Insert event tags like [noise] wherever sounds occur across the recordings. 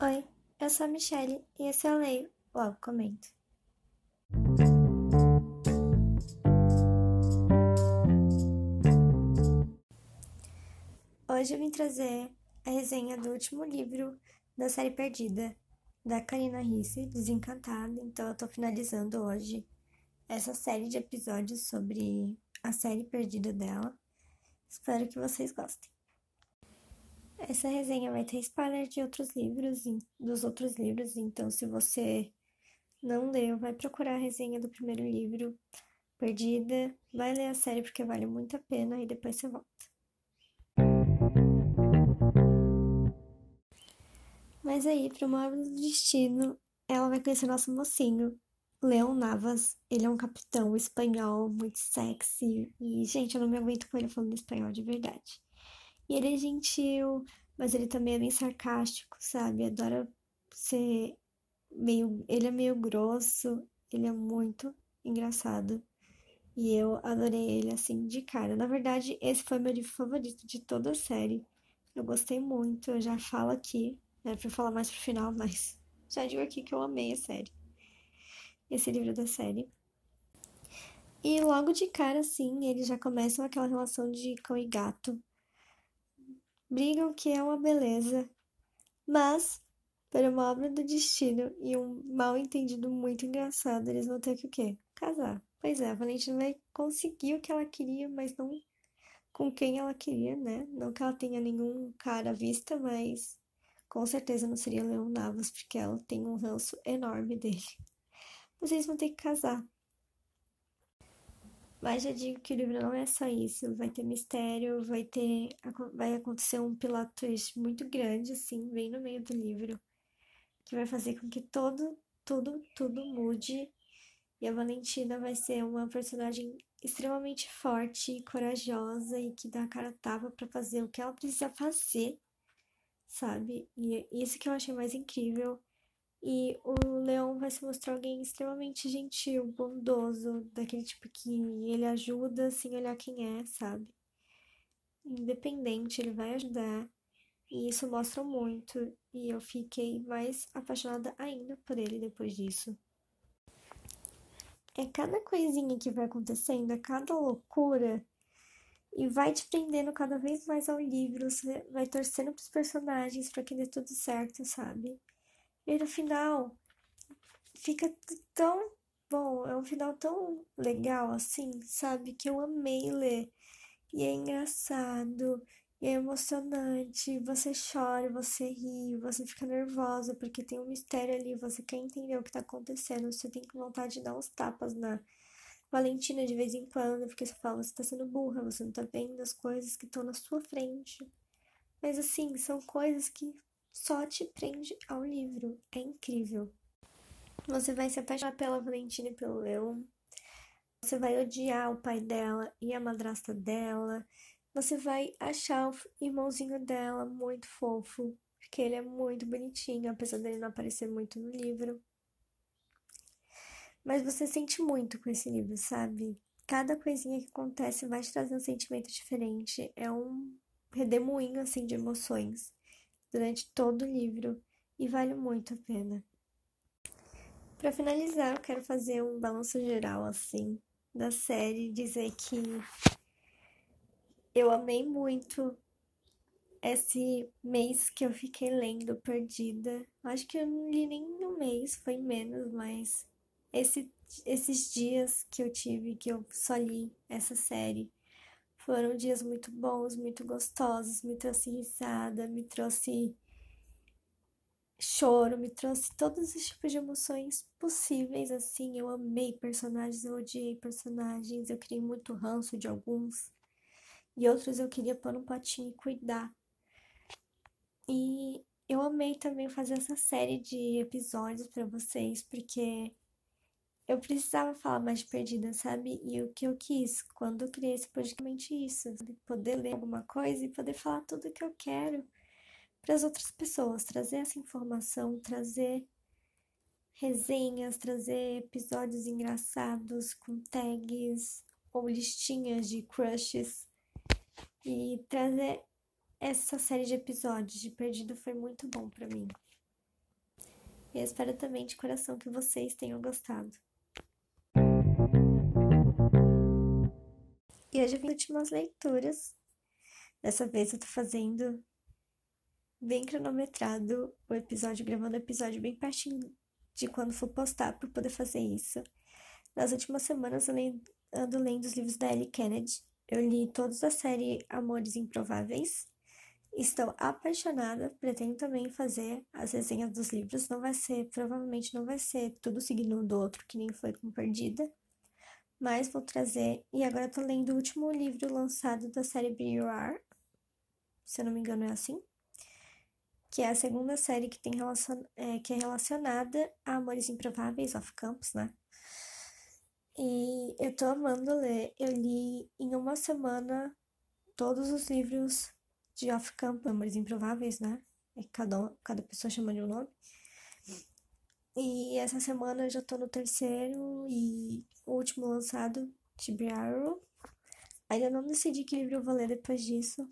Oi, eu sou a Michelle e esse é o Leio, logo comento. Hoje eu vim trazer a resenha do último livro da série Perdida, da Karina Risse, Desencantada. Então eu tô finalizando hoje essa série de episódios sobre a série Perdida dela. Espero que vocês gostem. Essa resenha vai ter spoiler de outros livros, dos outros livros, então se você não leu, vai procurar a resenha do primeiro livro, Perdida, vai ler a série porque vale muito a pena e depois você volta. Mas aí, pro móvel do destino, ela vai conhecer nosso mocinho, Leon Navas. Ele é um capitão espanhol muito sexy e, gente, eu não me aguento com ele falando espanhol de verdade. E ele é gentil, mas ele também é bem sarcástico, sabe? Adora ser meio. Ele é meio grosso, ele é muito engraçado. E eu adorei ele assim de cara. Na verdade, esse foi meu livro favorito de toda a série. Eu gostei muito, eu já falo aqui. Era pra falar mais pro final, mas [laughs] já digo aqui que eu amei a série. Esse livro da série. E logo de cara, assim, eles já começam aquela relação de cão e gato brigam que é uma beleza, mas, por uma obra do destino e um mal entendido muito engraçado, eles vão ter que o quê? Casar. Pois é, a Valentina vai conseguir o que ela queria, mas não com quem ela queria, né? Não que ela tenha nenhum cara à vista, mas com certeza não seria Leon Navas, porque ela tem um ranço enorme dele. Vocês vão ter que casar. Mas já digo que o livro não é só isso, vai ter mistério, vai ter vai acontecer um plot twist muito grande assim, bem no meio do livro, que vai fazer com que todo tudo tudo mude. E a Valentina vai ser uma personagem extremamente forte e corajosa e que dá a cara tava para fazer o que ela precisa fazer, sabe? E isso que eu achei mais incrível e o leão vai se mostrar alguém extremamente gentil, bondoso, daquele tipo que ele ajuda sem olhar quem é, sabe? Independente, ele vai ajudar. E isso mostra muito. E eu fiquei mais apaixonada ainda por ele depois disso. É cada coisinha que vai acontecendo, é cada loucura. E vai te prendendo cada vez mais ao livro. Você vai torcendo pros personagens para que dê tudo certo, sabe? E no final fica tão bom, é um final tão legal assim, sabe? Que eu amei ler. E é engraçado, e é emocionante. Você chora, você ri, você fica nervosa porque tem um mistério ali, você quer entender o que tá acontecendo. Você tem vontade de dar uns tapas na Valentina de vez em quando, porque você fala, você tá sendo burra, você não tá vendo as coisas que estão na sua frente. Mas assim, são coisas que só te prende ao livro. É incrível. Você vai se apaixonar pela Valentina e pelo Leon. Você vai odiar o pai dela e a madrasta dela. Você vai achar o irmãozinho dela muito fofo, porque ele é muito bonitinho, apesar dele não aparecer muito no livro. Mas você sente muito com esse livro, sabe? Cada coisinha que acontece vai te trazer um sentimento diferente. É um redemoinho assim de emoções durante todo o livro e vale muito a pena. Para finalizar, eu quero fazer um balanço geral assim da série, dizer que eu amei muito esse mês que eu fiquei lendo Perdida. Acho que eu não li nem mês, foi menos, mas esse, esses dias que eu tive, que eu só li essa série, foram dias muito bons, muito gostosos, me trouxe risada, me trouxe choro, me trouxe todos os tipos de emoções possíveis, assim, eu amei personagens, eu odiei personagens, eu criei muito ranço de alguns, e outros eu queria pôr um potinho e cuidar. E eu amei também fazer essa série de episódios para vocês, porque eu precisava falar mais de perdida, sabe? E o que eu quis quando eu criei esse podcast isso, sabe? poder ler alguma coisa e poder falar tudo o que eu quero para as outras pessoas, trazer essa informação, trazer resenhas, trazer episódios engraçados com tags ou listinhas de crushes e trazer essa série de episódios de Perdido foi muito bom para mim. Eu espero também de coração que vocês tenham gostado. E hoje eu vim últimas leituras. Dessa vez eu tô fazendo bem cronometrado o episódio, gravando o episódio bem pertinho de quando for postar para poder fazer isso. Nas últimas semanas eu ando lendo os livros da Ellie Kennedy. Eu li todos da série Amores Improváveis. Estou apaixonada, pretendo também fazer as resenhas dos livros. Não vai ser, provavelmente não vai ser tudo seguindo um do outro, que nem foi com Perdida. Mas vou trazer. E agora eu tô lendo o último livro lançado da série Are. Se eu não me engano, é assim. Que é a segunda série que, tem relacion... É, que é relacionada a Amores Improváveis of Campus, né? E eu tô amando ler. Eu li em uma semana todos os livros de Off Camp, Amores Improváveis, né? É cada, cada pessoa chama de um nome. E essa semana eu já tô no terceiro e último lançado, de Arrow. Ainda não decidi que livro eu vou ler depois disso,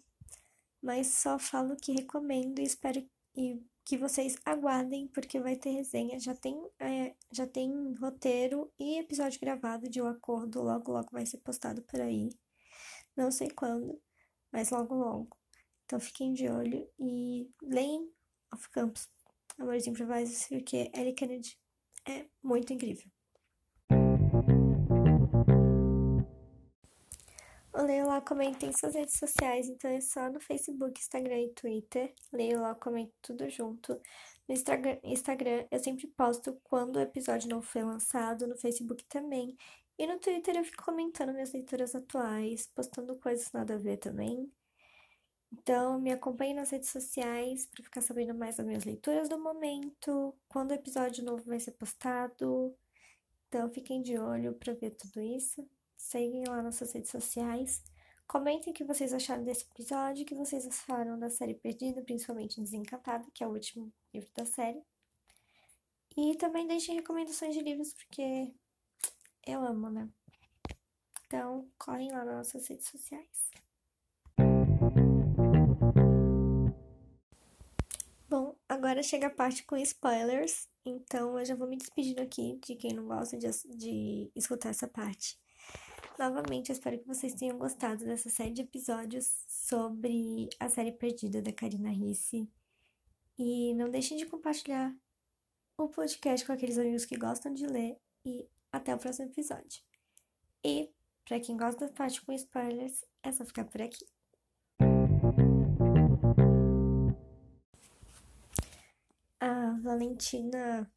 mas só falo que recomendo e espero e que vocês aguardem, porque vai ter resenha. Já tem, é, já tem roteiro e episódio gravado de O Acordo. Logo, logo vai ser postado por aí. Não sei quando, mas logo, logo. Então fiquem de olho e leem Off Campus, Amores Improvisos, porque Ellie Kennedy é muito incrível. Leio lá, comentem suas redes sociais, então é só no Facebook, Instagram e Twitter. Leio lá, comento tudo junto. No Instagram eu sempre posto quando o episódio não foi lançado, no Facebook também. E no Twitter eu fico comentando minhas leituras atuais, postando coisas nada a ver também. Então, me acompanhe nas redes sociais para ficar sabendo mais das minhas leituras do momento, quando o episódio novo vai ser postado. Então, fiquem de olho para ver tudo isso. Seguem lá nas suas redes sociais. Comentem o que vocês acharam desse episódio, o que vocês acharam da série Perdida, principalmente Desencantada, que é o último livro da série. E também deixem recomendações de livros, porque eu amo, né? Então, correm lá nas nossas redes sociais. Agora chega a parte com spoilers, então eu já vou me despedindo aqui de quem não gosta de, de escutar essa parte. Novamente, eu espero que vocês tenham gostado dessa série de episódios sobre a série perdida da Karina Risse. E não deixem de compartilhar o podcast com aqueles amigos que gostam de ler. E até o próximo episódio. E, para quem gosta da parte com spoilers, é só ficar por aqui. Valentina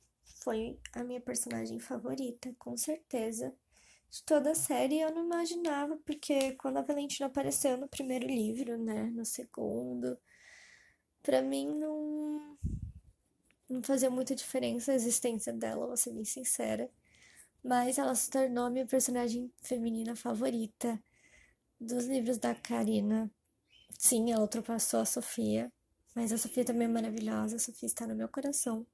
foi a minha personagem favorita, com certeza de toda a série eu não imaginava, porque quando a Valentina apareceu no primeiro livro, né, no segundo, para mim não não fazia muita diferença a existência dela, vou ser bem sincera. Mas ela se tornou minha personagem feminina favorita dos livros da Karina. Sim, ela ultrapassou a Sofia, mas a Sofia também é maravilhosa, a Sofia está no meu coração.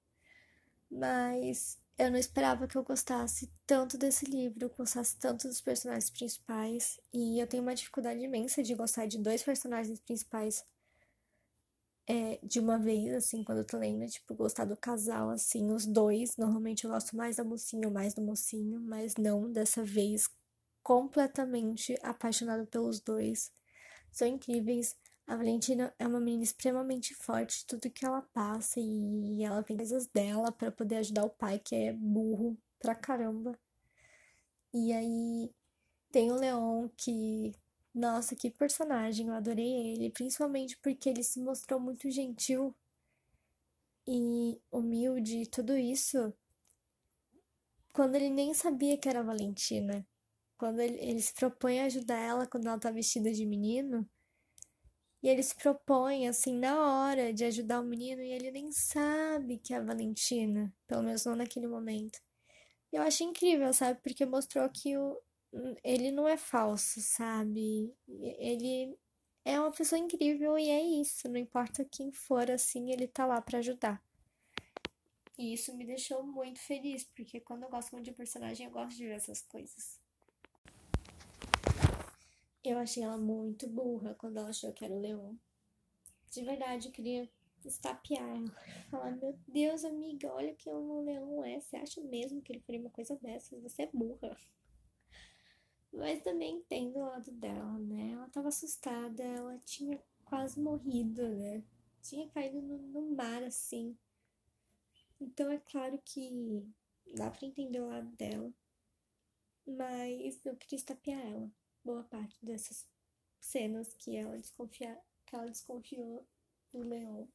Mas eu não esperava que eu gostasse tanto desse livro, gostasse tanto dos personagens principais, e eu tenho uma dificuldade imensa de gostar de dois personagens principais é, de uma vez, assim, quando eu tô lendo, tipo, gostar do casal, assim, os dois. Normalmente eu gosto mais da mocinha ou mais do mocinho, mas não dessa vez, completamente apaixonada pelos dois. São incríveis. A Valentina é uma menina extremamente forte, tudo que ela passa e ela tem coisas dela para poder ajudar o pai, que é burro pra caramba. E aí tem o Leon que, nossa, que personagem, eu adorei ele, principalmente porque ele se mostrou muito gentil e humilde, tudo isso quando ele nem sabia que era Valentina. Quando ele, ele se propõe a ajudar ela quando ela tá vestida de menino e ele se propõe, assim, na hora de ajudar o menino e ele nem sabe que é a Valentina, pelo menos não naquele momento. Eu acho incrível, sabe? Porque mostrou que o, ele não é falso, sabe? Ele é uma pessoa incrível e é isso. Não importa quem for, assim, ele tá lá para ajudar. E isso me deixou muito feliz, porque quando eu gosto muito de personagem, eu gosto de ver essas coisas. Eu achei ela muito burra quando ela achou que era o leão. De verdade, eu queria estapear ela. [laughs] Falar, meu Deus, amiga, olha o que um leão é. Você acha mesmo que ele faria uma coisa dessas? Você é burra. Mas também entendo o lado dela, né? Ela tava assustada, ela tinha quase morrido, né? Tinha caído no, no mar, assim. Então é claro que dá pra entender o lado dela. Mas eu queria estapear ela. Boa parte dessas cenas que ela desconfia, que ela desconfiou do leão.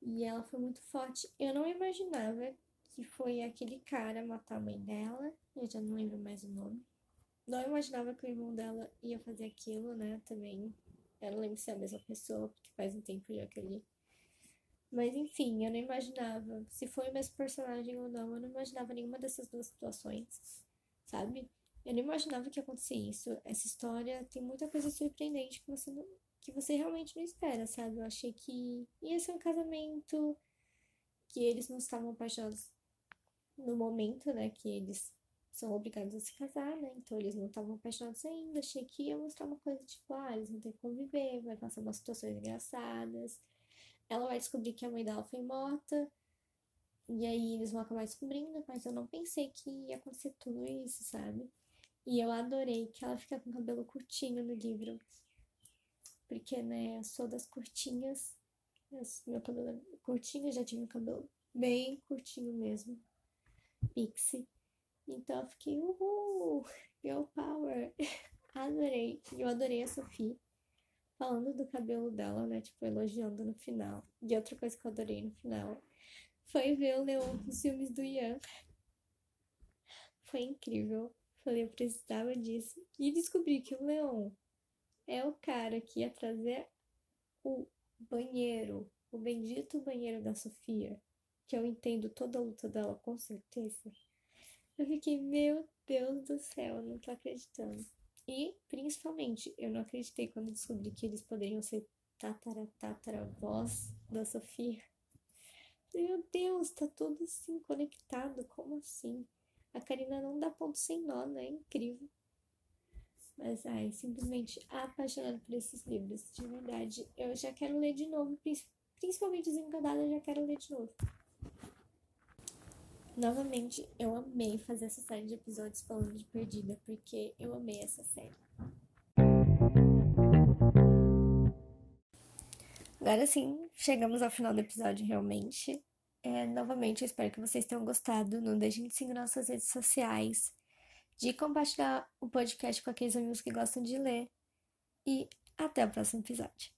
E ela foi muito forte. Eu não imaginava que foi aquele cara matar a mãe dela. Eu já não lembro mais o nome. Não imaginava que o irmão dela ia fazer aquilo, né? Também. Eu não lembro se é a mesma pessoa, porque faz um tempo já que eu li. Mas enfim, eu não imaginava. Se foi o mesmo personagem ou não, eu não imaginava nenhuma dessas duas situações, sabe? Eu não imaginava que ia acontecer isso. Essa história tem muita coisa surpreendente que você não, que você realmente não espera, sabe? Eu achei que ia ser um casamento que eles não estavam apaixonados no momento, né? Que eles são obrigados a se casar, né? Então eles não estavam apaixonados ainda. Achei que ia mostrar uma coisa tipo, ah, eles vão ter que conviver, vai passar umas situações engraçadas. Ela vai descobrir que a mãe dela foi morta. E aí eles vão acabar descobrindo, mas eu não pensei que ia acontecer tudo isso, sabe? E eu adorei que ela fica com o cabelo curtinho no livro. Porque, né, eu sou das curtinhas. Meu cabelo é curtinho, já tinha o cabelo bem curtinho mesmo. Pixie. Então eu fiquei, uhul, girl power. [laughs] adorei. Eu adorei a Sophie falando do cabelo dela, né? Tipo, elogiando no final. E outra coisa que eu adorei no final foi ver o Leon nos filmes do Ian. Foi incrível. Falei, eu precisava disso. E descobri que o Leon é o cara que ia trazer o banheiro, o bendito banheiro da Sofia. Que eu entendo toda a luta dela, com certeza. Eu fiquei, meu Deus do céu, não tô acreditando. E, principalmente, eu não acreditei quando descobri que eles poderiam ser tatara, tataravós da Sofia. Meu Deus, tá tudo assim conectado, como assim? A Karina não dá ponto sem nó, né? É incrível. Mas, ai, simplesmente apaixonada por esses livros, de verdade. Eu já quero ler de novo, principalmente Desencantada, eu já quero ler de novo. Novamente, eu amei fazer essa série de episódios falando de Perdida, porque eu amei essa série. Agora sim, chegamos ao final do episódio realmente. É, novamente, eu espero que vocês tenham gostado. Não deixem de seguir nossas redes sociais, de compartilhar o podcast com aqueles amigos que gostam de ler. E até o próximo episódio.